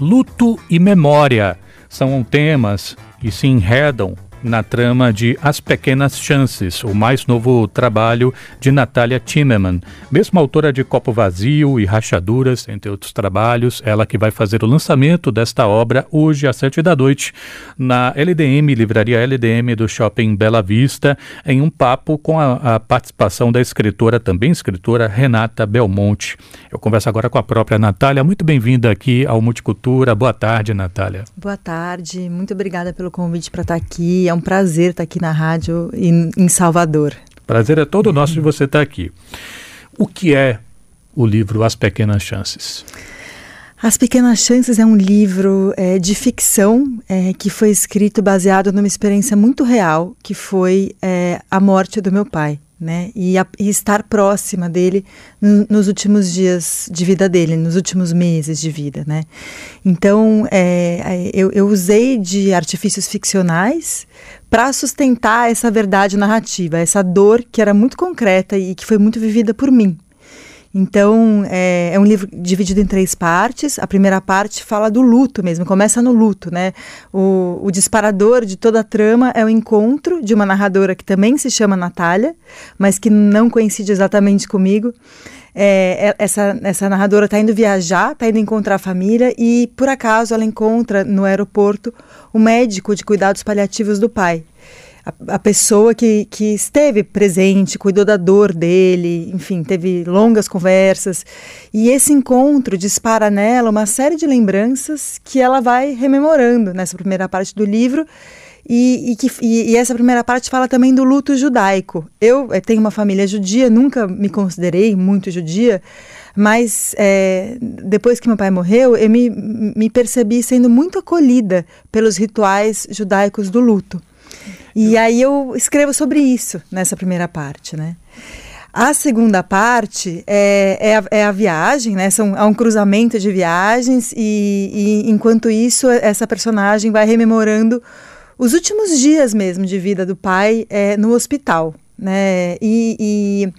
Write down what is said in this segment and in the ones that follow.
Luto e memória. São temas que se enredam na trama de As Pequenas Chances, o mais novo trabalho de Natália Timmerman, mesma autora de Copo Vazio e Rachaduras, entre outros trabalhos, ela que vai fazer o lançamento desta obra hoje às sete da noite na LDM, Livraria LDM do Shopping Bela Vista, em um papo com a, a participação da escritora, também escritora, Renata Belmonte. Eu converso agora com a própria Natália. Muito bem-vinda aqui ao Multicultura. Boa tarde, Natália. Boa tarde, muito obrigada pelo convite para estar aqui. É um prazer estar aqui na rádio em, em Salvador. Prazer é todo nosso de você estar aqui. O que é o livro As Pequenas Chances? As Pequenas Chances é um livro é, de ficção é, que foi escrito baseado numa experiência muito real, que foi é, a morte do meu pai né? E, a, e estar próxima dele nos últimos dias de vida dele, nos últimos meses de vida, né? Então, é, é eu, eu usei de artifícios ficcionais para sustentar essa verdade narrativa, essa dor que era muito concreta e que foi muito vivida por mim, então, é, é, um livro dividido em três partes. A primeira parte fala do luto mesmo, começa no luto, né? O, o disparador de toda a trama é o encontro de uma narradora que também se chama Natália, mas que não coincide exatamente comigo. É, é essa, essa narradora está indo viajar, está indo encontrar a família e, por acaso, ela encontra no aeroporto o médico de cuidados paliativos do pai a, a, pessoa que, que esteve presente, cuidou da dor dele, enfim, teve longas conversas. E esse encontro dispara nela uma série de lembranças que ela vai rememorando nessa primeira parte do livro. E, e, que, e, e, essa primeira parte fala também do luto judaico. Eu, eh, tenho uma família judia, nunca me considerei muito judia, mas é, depois que meu pai morreu, eu me, me percebi sendo muito acolhida pelos rituais judaicos do luto. E aí eu escrevo sobre isso nessa primeira parte, né? A segunda parte é, é, a, é a viagem, né? São, é um cruzamento de viagens e, e, enquanto isso essa personagem vai rememorando os últimos dias mesmo de vida do pai é, no hospital, né? E, e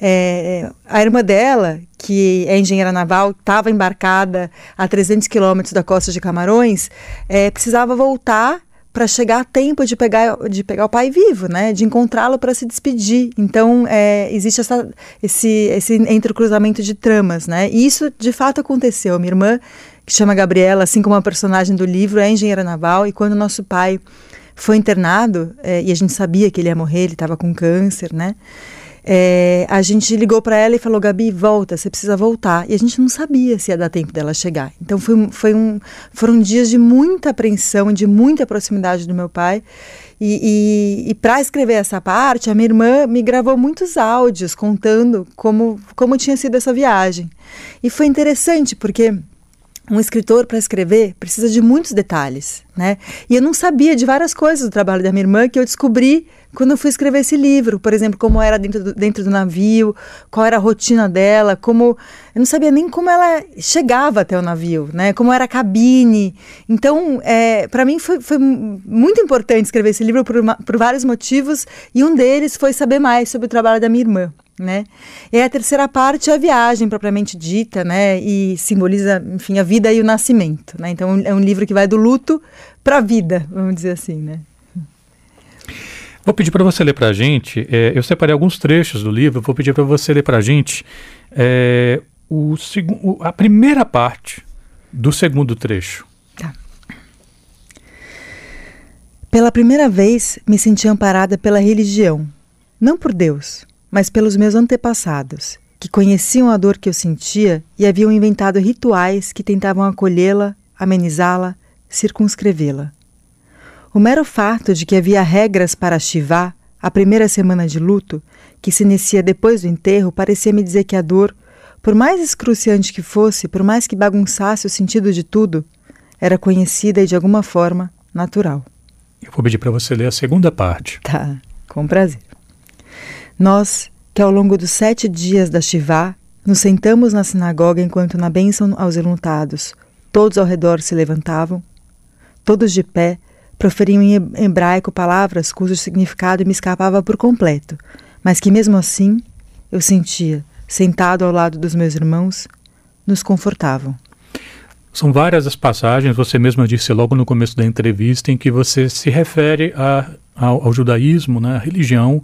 é, a irmã dela, que é engenheira naval, estava embarcada a 300 quilômetros da costa de Camarões, é, precisava voltar para chegar a tempo de pegar, de pegar o pai vivo, né? De encontrá-lo para se despedir. Então, é, existe essa, esse, esse entrecruzamento de tramas, né? E isso, de fato, aconteceu. Minha irmã, que chama Gabriela, assim como a personagem do livro, é engenheira naval. E quando nosso pai foi internado, é, e a gente sabia que ele ia morrer, ele estava com câncer, né? É, a gente ligou para ela e falou: Gabi, volta, você precisa voltar. E a gente não sabia se ia dar tempo dela chegar. Então foi, foi um, foram dias de muita apreensão, de muita proximidade do meu pai. E, e, e para escrever essa parte, a minha irmã me gravou muitos áudios contando como, como tinha sido essa viagem. E foi interessante porque um escritor para escrever precisa de muitos detalhes, né? E eu não sabia de várias coisas do trabalho da minha irmã que eu descobri quando eu fui escrever esse livro, por exemplo, como era dentro do, dentro do navio, qual era a rotina dela, como eu não sabia nem como ela chegava até o navio, né? Como era a cabine. Então, é, para mim foi, foi muito importante escrever esse livro por, uma, por vários motivos e um deles foi saber mais sobre o trabalho da minha irmã. Né? E a terceira parte é a viagem propriamente dita, né? E simboliza, enfim, a vida e o nascimento, né? Então é um livro que vai do luto para a vida, vamos dizer assim, né? Vou pedir para você ler para a gente, é, eu separei alguns trechos do livro, vou pedir para você ler para a gente é, o, a primeira parte do segundo trecho. Tá. Pela primeira vez me senti amparada pela religião, não por Deus, mas pelos meus antepassados, que conheciam a dor que eu sentia e haviam inventado rituais que tentavam acolhê-la, amenizá-la, circunscrevê-la. O mero fato de que havia regras para Shivá, a primeira semana de luto, que se inicia depois do enterro, parecia me dizer que a dor, por mais excruciante que fosse, por mais que bagunçasse o sentido de tudo, era conhecida e de alguma forma natural. Eu vou pedir para você ler a segunda parte. Tá, com prazer. Nós, que ao longo dos sete dias da Shivá, nos sentamos na sinagoga enquanto na bênção aos enlutados, todos ao redor se levantavam, todos de pé, proferiam em hebraico palavras cujo significado me escapava por completo, mas que mesmo assim eu sentia, sentado ao lado dos meus irmãos, nos confortavam. São várias as passagens, você mesma disse logo no começo da entrevista, em que você se refere a, ao, ao, judaísmo, né, a religião,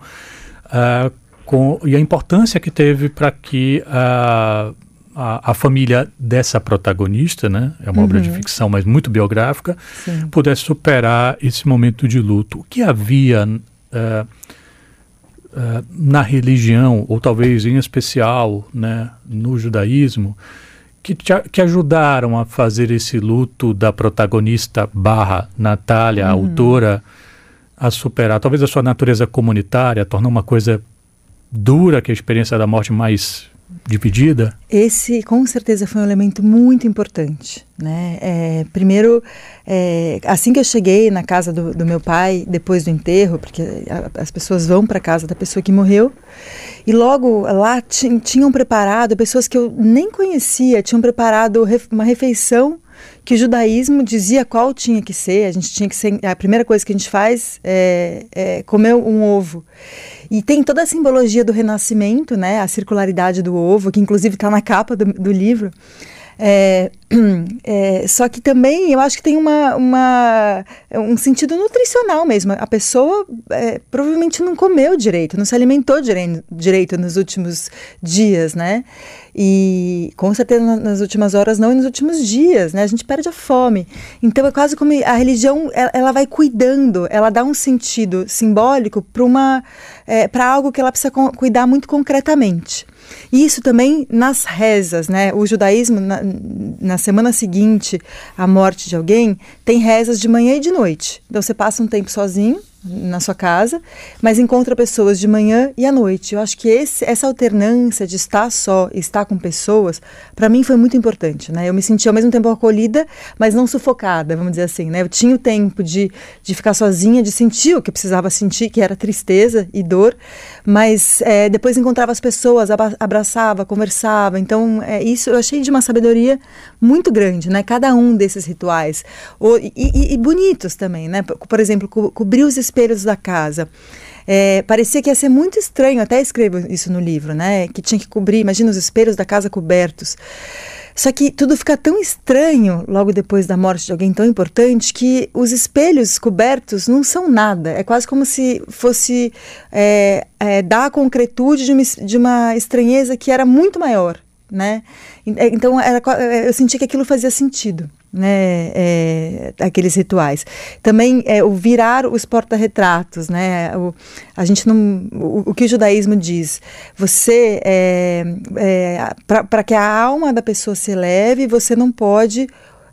uh, com, e a importância que teve para que a, a, a, família dessa protagonista, né, é uma uhum. obra de uhum. ficção, mas muito biográfica, Sim. pudesse superar esse momento de luto. O que havia uh, uh, na religião, ou talvez em especial né, no judaísmo, que, te, que ajudaram a fazer esse luto da protagonista barra Natália, uhum. autora, a superar talvez a sua natureza comunitária, tornar uma coisa dura que a experiência da morte mais dividida? Esse, com certeza, foi um elemento muito importante. Né? É, primeiro, é, assim que eu cheguei na casa do, do meu pai, depois do enterro, porque a, as pessoas vão para a casa da pessoa que morreu, e logo lá tinham preparado, pessoas que eu nem conhecia, tinham preparado uma refeição que o judaísmo dizia qual tinha que ser. A gente tinha que ser. A primeira coisa que a gente faz é, é comer um ovo. E tem toda a simbologia do renascimento, né? A circularidade do ovo, que inclusive está na capa do, do livro. É, é, só que também eu acho que tem uma, uma, um sentido nutricional mesmo. A pessoa é, provavelmente não comeu direito, não se alimentou direito, nos últimos dias, né? E com certeza nas últimas horas não e nos últimos dias, né? A gente perde a fome. Então é quase como a religião ela, ela vai cuidando, ela dá um sentido simbólico para uma é, para algo que ela precisa cuidar muito concretamente. E isso também nas rezas, né? O judaísmo, na, na, semana seguinte à morte de alguém, tem rezas de manhã e de noite. Então você passa um tempo sozinho na sua casa, mas encontra pessoas de manhã e à noite. Eu acho que esse, essa alternância de estar só e estar com pessoas, para mim foi muito importante, né? Eu me senti ao mesmo tempo acolhida, mas não sufocada, vamos dizer assim, né? Eu tinha o tempo de, de ficar sozinha, de sentir o que precisava sentir, que era tristeza e dor, mas é, depois encontrava as pessoas, abraçava, conversava. Então, é, isso eu achei de uma sabedoria muito grande, né? Cada um desses rituais. O, e, e, e, bonitos também, né? Por exemplo, co cobrir os espelhos da casa. É, parecia que ia ser muito estranho, até escrevo isso no livro, né? Que tinha que cobrir, imagina os espelhos da casa cobertos. Só que tudo fica tão estranho logo depois da morte de alguém tão importante que os espelhos cobertos não são nada. É quase como se fosse é, é, dar a concretude de uma, de uma estranheza que era muito maior, né? Então era, eu senti que aquilo fazia sentido né, é, aqueles rituais. Também é, o virar os porta-retratos, né, o, a gente não, o, o, que o judaísmo diz, você, é, é para que a alma da pessoa se eleve, você não pode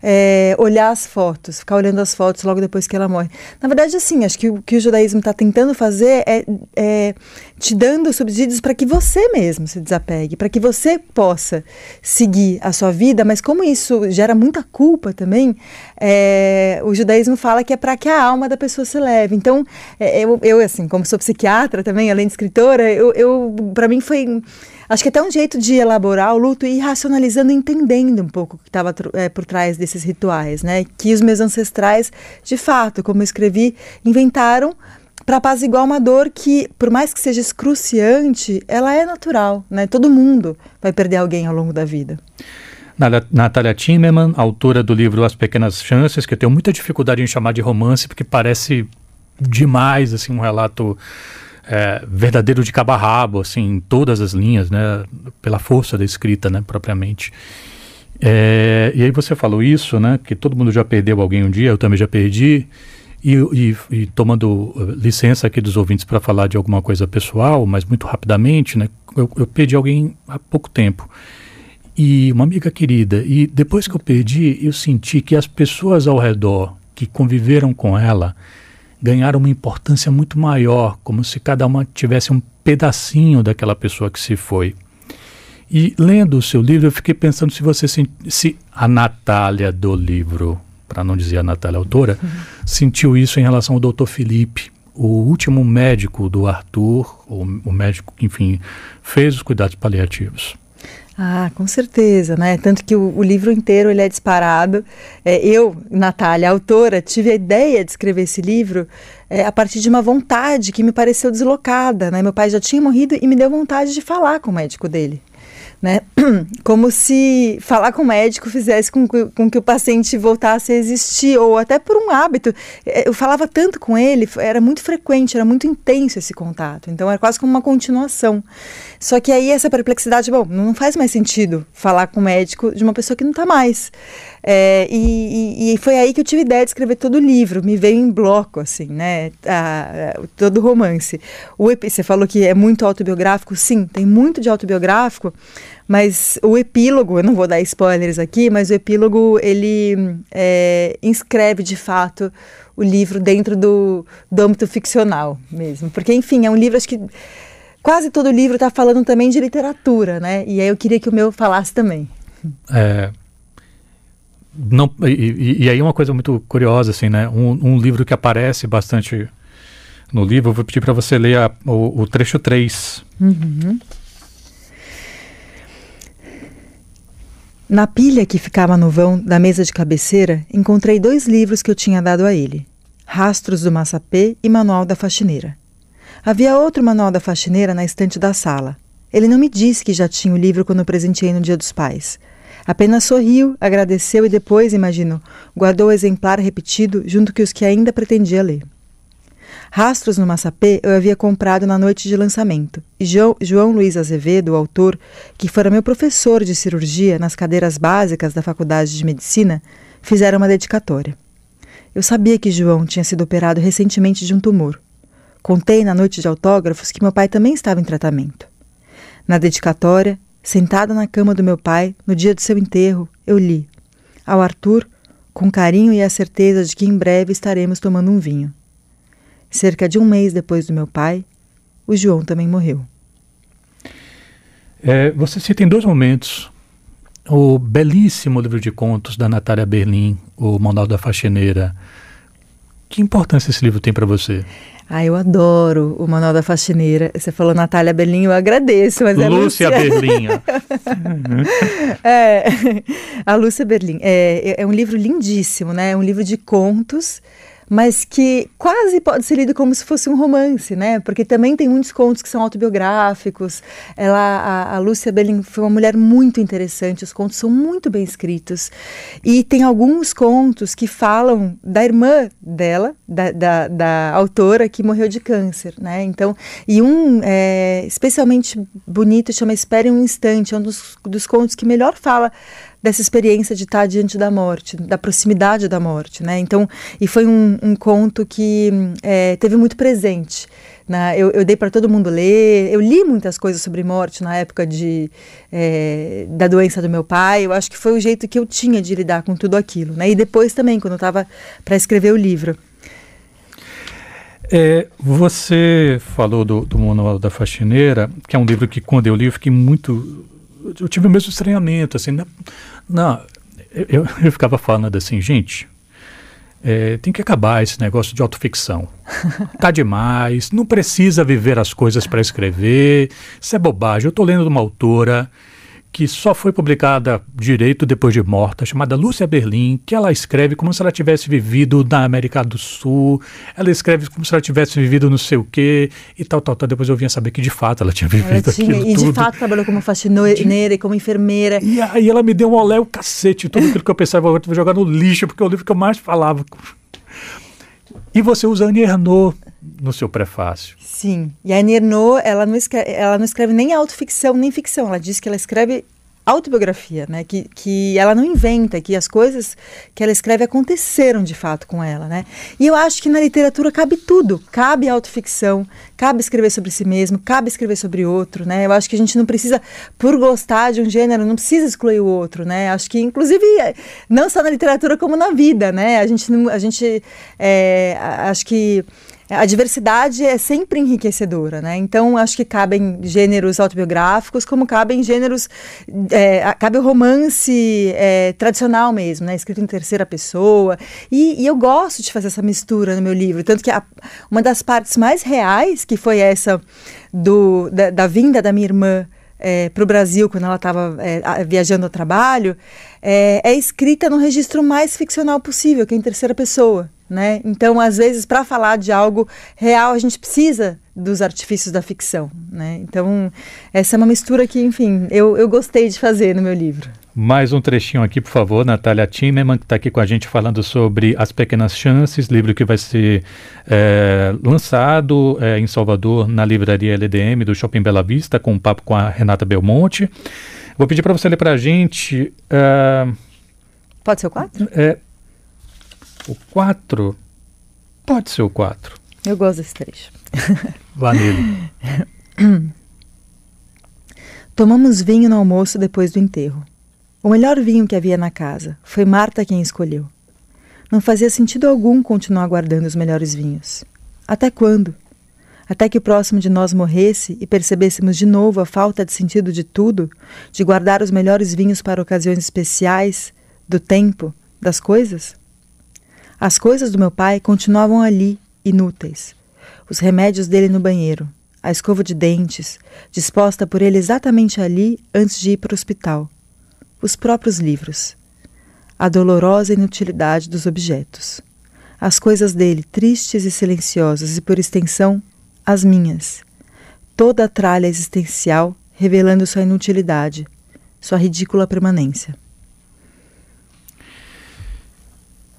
é, olhar as fotos, ficar olhando as fotos logo depois que ela morre. Na verdade, assim, acho que o que o judaísmo está tentando fazer é, é, te dando subsídios para que você mesmo se desapegue, para que você possa seguir a sua vida, mas como isso gera muita culpa também, é, o judaísmo fala que é para que a alma da pessoa se leve. Então, é, eu, eu, assim, como sou psiquiatra também, além de escritora, eu, eu para mim foi Acho que até um jeito de elaborar o luto e ir racionalizando, entendendo um pouco o que estava é, por trás desses rituais, né? Que os meus ancestrais, de fato, como eu escrevi, inventaram para apaziguar uma dor que, por mais que seja excruciante, ela é natural, né? Todo mundo vai perder alguém ao longo da vida. Natália Timmerman, autora do livro As Pequenas Chances, que eu tenho muita dificuldade em chamar de romance, porque parece demais assim um relato é, verdadeiro de cabo a rabo, assim, em todas as linhas, né, pela força da escrita, né, propriamente. É, e aí você falou isso, né, que todo mundo já perdeu alguém um dia, eu também já perdi, e, e, e tomando uh, licença aqui dos ouvintes para falar de alguma coisa pessoal, mas muito rapidamente, né, eu, eu perdi alguém há pouco tempo e uma amiga querida. E depois que eu perdi, eu senti que as pessoas ao redor que conviveram com ela ganharam uma importância muito maior, como se cada uma tivesse um pedacinho daquela pessoa que se foi. E lendo o seu livro, eu fiquei pensando se você se, se a Natália do livro, para não dizer a Natália autora, uhum. sentiu isso em relação ao Dr. Felipe, o último médico do Arthur, o, o médico que, enfim, fez os cuidados paliativos. Ah, com certeza, né? Tanto que o, o livro inteiro ele é disparado. É, eu, Natália, autora, tive a ideia de escrever esse livro é, a partir de uma vontade que me pareceu deslocada, né? Meu pai já tinha morrido e me deu vontade de falar com o médico dele né? Como se falar com o médico fizesse com que, com que o paciente voltasse a existir, ou até por um hábito. É, eu falava tanto com ele, era muito frequente, era muito intenso esse contato. Então era quase como uma continuação. Só que aí essa perplexidade, bom, não faz mais sentido falar com o médico de uma pessoa que não está mais. É, e, e, foi aí que eu tive ideia de escrever todo o livro, me veio em bloco, assim, né? A, a, todo o romance. O, você falou que é muito autobiográfico, sim, tem muito de autobiográfico, mas o epílogo, eu não vou dar spoilers aqui, mas o epílogo ele é, inscreve de fato o livro dentro do, do âmbito ficcional mesmo. Porque, enfim, é um livro, acho que quase todo livro está falando também de literatura, né? E aí eu queria que o meu falasse também. É, não, e, e, aí uma coisa muito curiosa, assim, né? Um, um, livro que aparece bastante no livro, eu vou pedir para você ler a, o, o, trecho 3. Uhum. Na pilha que ficava no vão da mesa de cabeceira, encontrei dois livros que eu tinha dado a ele: Rastros do Massapê e Manual da Faxineira. Havia outro Manual da Faxineira na estante da sala. Ele não me disse que já tinha o livro quando eu presenteei no Dia dos Pais. Apenas sorriu, agradeceu e depois, imagino, guardou o exemplar repetido junto com os que ainda pretendia ler. Rastros no Massapê eu havia comprado na noite de lançamento, e João, João Luiz Azevedo, o autor, que fora meu professor de cirurgia nas cadeiras básicas da Faculdade de Medicina, fizeram uma dedicatória. Eu sabia que João tinha sido operado recentemente de um tumor. Contei na noite de autógrafos que meu pai também estava em tratamento. Na dedicatória, Sentada na cama do meu pai, no dia do seu enterro, eu li ao Arthur, com carinho e a certeza de que em breve estaremos tomando um vinho. Cerca de um mês depois do meu pai, o João também morreu. É, você cita em dois momentos o belíssimo livro de contos da Natália Berlim, O Manual da Faxineira. Que importância esse livro tem para você? Ah, eu adoro o Manual da Faxineira. Você falou Natália Berlim, eu agradeço, mas é Lúcia Berlim. é, a Lúcia Berlim. É, é um livro lindíssimo, né? É um livro de contos mas que quase pode ser lido como se fosse um romance, né? Porque também tem muitos contos que são autobiográficos. Ela, a, a Lúcia Belling foi uma mulher muito interessante, os contos são muito bem escritos. E tem alguns contos que falam da irmã dela, da, da, da autora, que morreu de câncer, né? Então, e um é, especialmente bonito chama Espere um Instante, é um dos, dos contos que melhor fala dessa experiência de estar diante da morte, da proximidade da morte, né? Então, e foi um, um conto que é, teve muito presente. Né? Eu, eu dei para todo mundo ler. Eu li muitas coisas sobre morte na época de, é, da doença do meu pai. Eu acho que foi o jeito que eu tinha de lidar com tudo aquilo. Né? E depois também, quando eu estava para escrever o livro. É, você falou do, do Manual da Faxineira, que é um livro que, quando eu li, eu fiquei muito. Eu tive o mesmo estranhamento. Assim, né? Não, eu, eu ficava falando assim, gente, é, tem que acabar esse negócio de autoficção. Tá demais, não precisa viver as coisas para escrever, isso é bobagem. Eu estou lendo de uma autora que só foi publicada direito depois de morta, chamada Lúcia Berlim, que ela escreve como se ela tivesse vivido na América do Sul, ela escreve como se ela tivesse vivido não sei o quê, e tal, tal, tal. Depois eu vinha saber que de fato ela tinha vivido ela tinha, E tudo. de fato trabalhou como faxineira e como enfermeira. E aí ela me deu um olé o cacete, tudo aquilo que eu pensava, eu vou jogar no lixo, porque é o livro que eu mais falava. E você usa Annie Ernaux no seu prefácio. Sim. E a Ernaux, ela não escreve, ela não escreve nem autoficção, nem ficção. Ela diz que ela escreve autobiografia, né? Que, que ela não inventa, que as coisas que ela escreve aconteceram de fato com ela, né? E eu acho que na literatura cabe tudo, cabe autoficção, cabe escrever sobre si mesmo, cabe escrever sobre outro, né? Eu acho que a gente não precisa, por gostar de um gênero, não precisa excluir o outro, né? Acho que inclusive não só na literatura como na vida, né? A gente, a gente, é, acho que a diversidade é sempre enriquecedora, né? Então, acho que cabem gêneros autobiográficos, como cabem gêneros. É, cabe o romance é, tradicional mesmo, né? Escrito em terceira pessoa. E, e, eu gosto de fazer essa mistura no meu livro. Tanto que a, uma das partes mais reais, que foi essa do, da, da vinda da minha irmã é, para o Brasil quando ela estava é, viajando ao trabalho, é, é, escrita no registro mais ficcional possível, que é em terceira pessoa. Né? Então, às vezes, para falar de algo real, a gente precisa dos artifícios da ficção. Né? Então, essa é uma mistura que, enfim, eu, eu gostei de fazer no meu livro. Mais um trechinho aqui, por favor, Natália Timmerman, que está aqui com a gente falando sobre As Pequenas Chances, livro que vai ser é, lançado é, em Salvador, na livraria LDM do Shopping Bela Vista, com um papo com a Renata Belmonte. Vou pedir para você ler para a gente. Uh, Pode ser o 4? É, o 4? Pode ser o 4. Eu gosto desse trecho. Vá nele. Tomamos vinho no almoço depois do enterro. O melhor vinho que havia na casa. Foi Marta quem escolheu. Não fazia sentido algum continuar guardando os melhores vinhos. Até quando? Até que o próximo de nós morresse e percebêssemos de novo a falta de sentido de tudo, de guardar os melhores vinhos para ocasiões especiais, do tempo, das coisas? As coisas do meu pai continuavam ali, inúteis. Os remédios dele no banheiro, a escova de dentes, disposta por ele exatamente ali antes de ir para o hospital os próprios livros, a dolorosa inutilidade dos objetos, as coisas dele tristes e silenciosas e, por extensão, as minhas, toda a tralha existencial revelando sua inutilidade, sua ridícula permanência.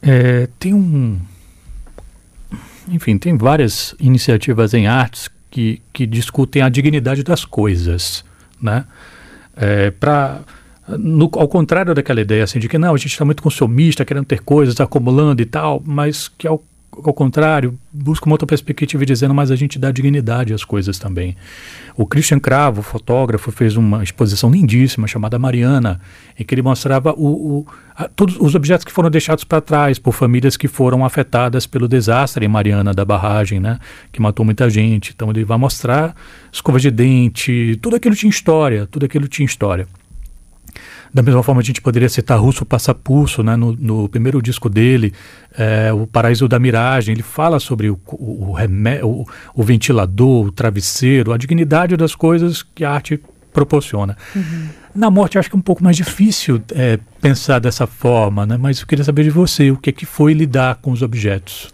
É, tem um. Enfim, tem várias iniciativas em artes que, que discutem a dignidade das coisas, né? É, Para no, ao contrário daquela ideia assim, de que não, a gente está muito consumista, querendo ter coisas, acumulando e tal, mas que ao, ao contrário, busca uma outra perspectiva dizendo, mas a gente dá dignidade às coisas também. O Christian Cravo, fotógrafo, fez uma exposição lindíssima chamada Mariana, em que ele mostrava o, o, a, todos os objetos que foram deixados para trás por famílias que foram afetadas pelo desastre em Mariana da barragem, né, que matou muita gente. Então ele vai mostrar escovas de dente, tudo aquilo tinha história, tudo aquilo tinha história. Da mesma forma, a gente poderia citar Russo Passapulso, né? no, no primeiro disco dele, é, O Paraíso da Miragem. Ele fala sobre o, o, o, o, o ventilador, o travesseiro, a dignidade das coisas que a arte proporciona. Uhum. Na morte, acho que é um pouco mais difícil é, pensar dessa forma, né? mas eu queria saber de você, o que, é que foi lidar com os objetos?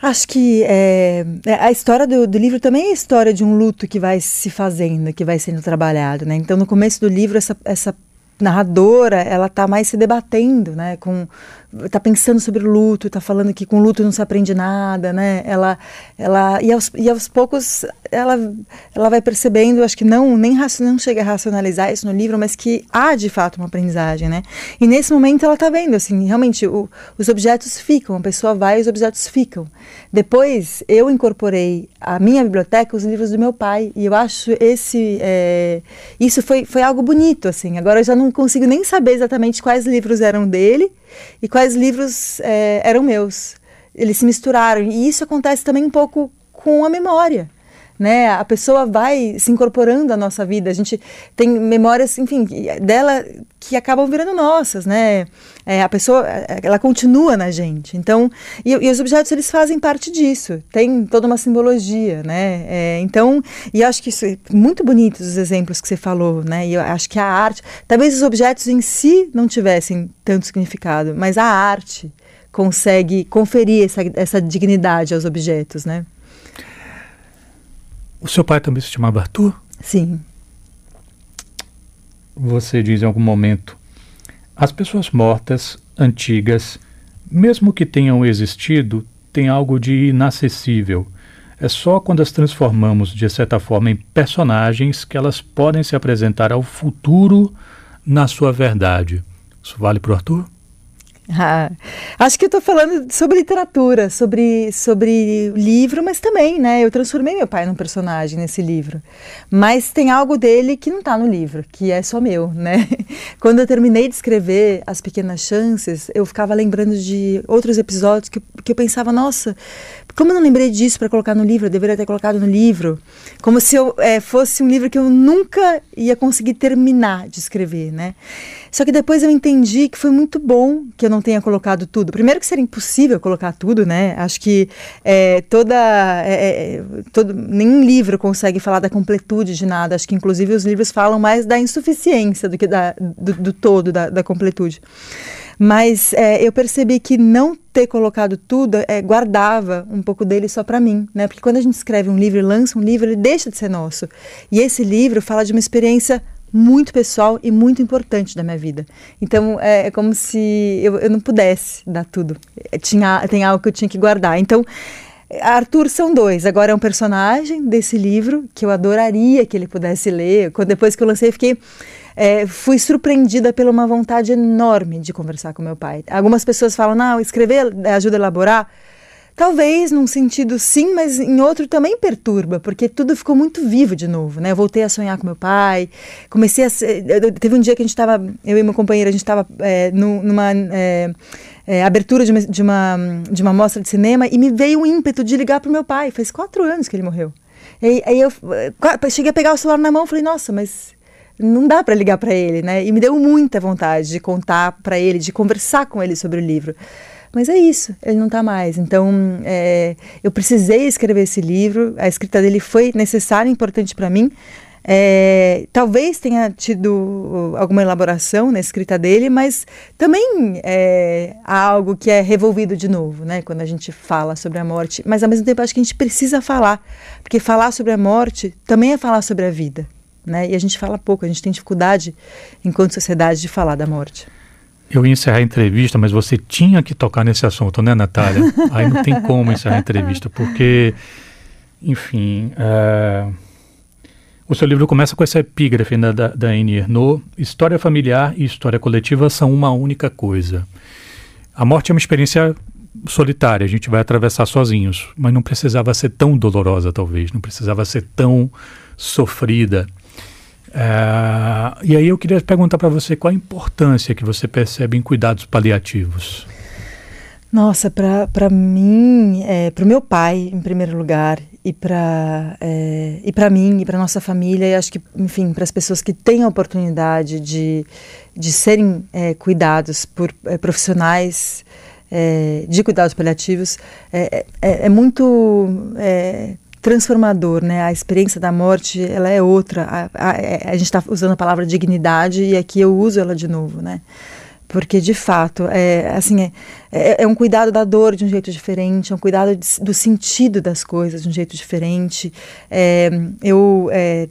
Acho que é, a história do, do, livro também é a história de um luto que vai se fazendo, que vai sendo trabalhado. Né? Então, no começo do livro, essa, essa narradora, ela está mais se debatendo, né, com tá pensando sobre luto, está falando que com luto não se aprende nada, né? Ela ela e aos, e aos poucos ela ela vai percebendo, acho que não nem não chega a racionalizar isso no livro, mas que há de fato uma aprendizagem, né? E nesse momento ela está vendo assim, realmente o, os objetos ficam, a pessoa vai e os objetos ficam. Depois eu incorporei a minha biblioteca os livros do meu pai e eu acho esse é, isso foi foi algo bonito assim. Agora eu já não consigo nem saber exatamente quais livros eram dele e quais livros é, eram meus. Eles se misturaram. E isso acontece também um pouco com a memória. Né? A pessoa vai se incorporando à nossa vida. A gente tem memórias, enfim, dela que acabam virando nossas, né? É, a pessoa, ela continua na gente. Então, e, e, os objetos eles fazem parte disso. Tem toda uma simbologia, né? É, então, e eu acho que isso é muito bonito os exemplos que você falou, né? E eu acho que a arte, talvez os objetos em si não tivessem tanto significado, mas a arte consegue conferir essa, essa dignidade aos objetos, né? O seu pai também se chamava Arthur? Sim. Você diz em algum momento: as pessoas mortas, antigas, mesmo que tenham existido, têm algo de inacessível. É só quando as transformamos, de certa forma, em personagens que elas podem se apresentar ao futuro na sua verdade. Isso vale para o Arthur? Ah, acho que eu estou falando sobre literatura, sobre, sobre livro, mas também, né? Eu transformei meu pai num personagem nesse livro. Mas tem algo dele que não está no livro, que é só meu, né? Quando eu terminei de escrever As Pequenas Chances, eu ficava lembrando de outros episódios que, que eu pensava, nossa, como eu não lembrei disso para colocar no livro? Eu deveria ter colocado no livro. Como se eu é, fosse um livro que eu nunca ia conseguir terminar de escrever, né? Só que depois eu entendi que foi muito bom que eu não tenha colocado tudo. Primeiro que seria impossível colocar tudo, né? Acho que é, toda, é, é, todo, nenhum livro consegue falar da completude de nada. Acho que inclusive os livros falam mais da insuficiência do que da, do, do todo, da, da completude. Mas é, eu percebi que não ter colocado tudo é, guardava um pouco dele só para mim, né? Porque quando a gente escreve um livro lança um livro, ele deixa de ser nosso. E esse livro fala de uma experiência muito pessoal e muito importante da minha vida. Então é, é como se eu, eu, não pudesse dar tudo. É, tinha, tem algo que eu tinha que guardar. Então Arthur são dois. Agora é um personagem desse livro que eu adoraria que ele pudesse ler. Depois que eu lancei, fiquei é, fui surpreendida pela uma vontade enorme de conversar com meu pai. Algumas pessoas falam, não, escrever ajuda a elaborar. Talvez num sentido sim, mas em outro também perturba, porque tudo ficou muito vivo de novo, né? Eu voltei a sonhar com meu pai, comecei a. Teve um dia que a gente estava, eu e meu companheiro, a gente estava é, numa. É, é, abertura de uma, de, uma, de uma mostra de cinema e me veio o ímpeto de ligar para meu pai. Faz quatro anos que ele morreu. E, aí eu cheguei a pegar o celular na mão e falei, nossa, mas não dá para ligar para ele, né? E me deu muita vontade de contar para ele, de conversar com ele sobre o livro. Mas é isso, ele não está mais. Então, é, eu precisei escrever esse livro, a escrita dele foi necessária e importante para mim. É, talvez tenha tido alguma elaboração na escrita dele, mas também é, há algo que é revolvido de novo, né? Quando a gente fala sobre a morte. Mas ao mesmo tempo acho que a gente precisa falar, porque falar sobre a morte também é falar sobre a vida né? E a gente fala pouco, a gente tem dificuldade, enquanto sociedade, de falar da morte. Eu ia encerrar a entrevista, mas você tinha que tocar nesse assunto, né, Natália? Aí não tem como encerrar a entrevista, porque, enfim, é... o seu livro começa com essa epígrafe né, da, da Annie Ernaux: História familiar e história coletiva são uma única coisa. A morte é uma experiência solitária, a gente vai atravessar sozinhos, mas não precisava ser tão dolorosa, talvez, não precisava ser tão sofrida. É, e aí eu queria perguntar para você qual a importância que você percebe em cuidados paliativos. Nossa, para mim, é, para o meu pai, em primeiro lugar, e para é, e para mim e para nossa família, e acho que, enfim, para as pessoas que têm a oportunidade de, de serem é, cuidados por é, profissionais é, de cuidados paliativos, é, é, é muito transformador, né? A experiência da morte, ela é outra. A, a, a gente está usando a palavra dignidade e aqui eu uso ela de novo, né? Porque, de fato, é, assim, é, é, é um cuidado da dor de um jeito diferente, é um cuidado de, do sentido das coisas de um jeito diferente. É, eu é,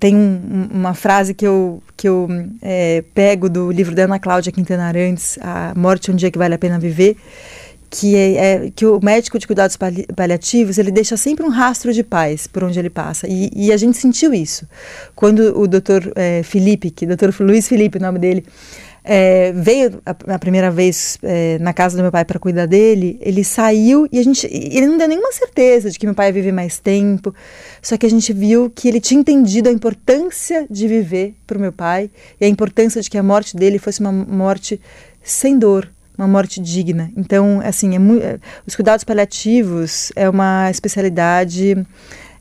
tenho um, uma frase que eu, que eu é, pego do livro da Ana Cláudia Quintana Arantes, A Morte é um Dia que Vale a Pena Viver, que é, é, que o médico de cuidados paliativos ele deixa sempre um rastro de paz por onde ele passa. E, e a gente sentiu isso. Quando o doutor é, Felipe, que doutor Luiz Felipe, o nome dele, é, veio a, a, primeira vez é, na casa do meu pai para cuidar dele, ele saiu e a gente, ele não deu nenhuma certeza de que meu pai ia viver mais tempo, só que a gente viu que ele tinha entendido a importância de viver para o meu pai e a importância de que a morte dele fosse uma morte sem dor, uma morte digna. Então, assim, é muito, é, os cuidados paliativos é uma especialidade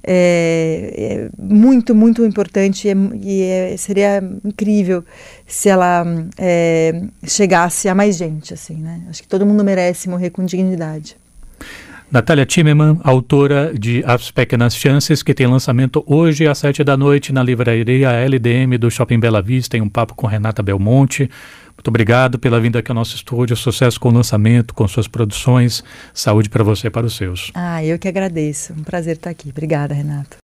é, é muito, muito importante e, é, é, seria incrível se ela é, chegasse a mais gente, assim, né? Acho que todo mundo merece morrer com dignidade. Natália Timmerman, autora de As Pequenas Chances, que tem lançamento hoje às sete da noite na livraria LDM do Shopping Bela Vista, em um papo com Renata Belmonte. Muito obrigado pela vinda aqui ao nosso estúdio. Sucesso com o lançamento, com suas produções. Saúde para você e para os seus. Ah, eu que agradeço. Um prazer estar aqui. Obrigada, Renato.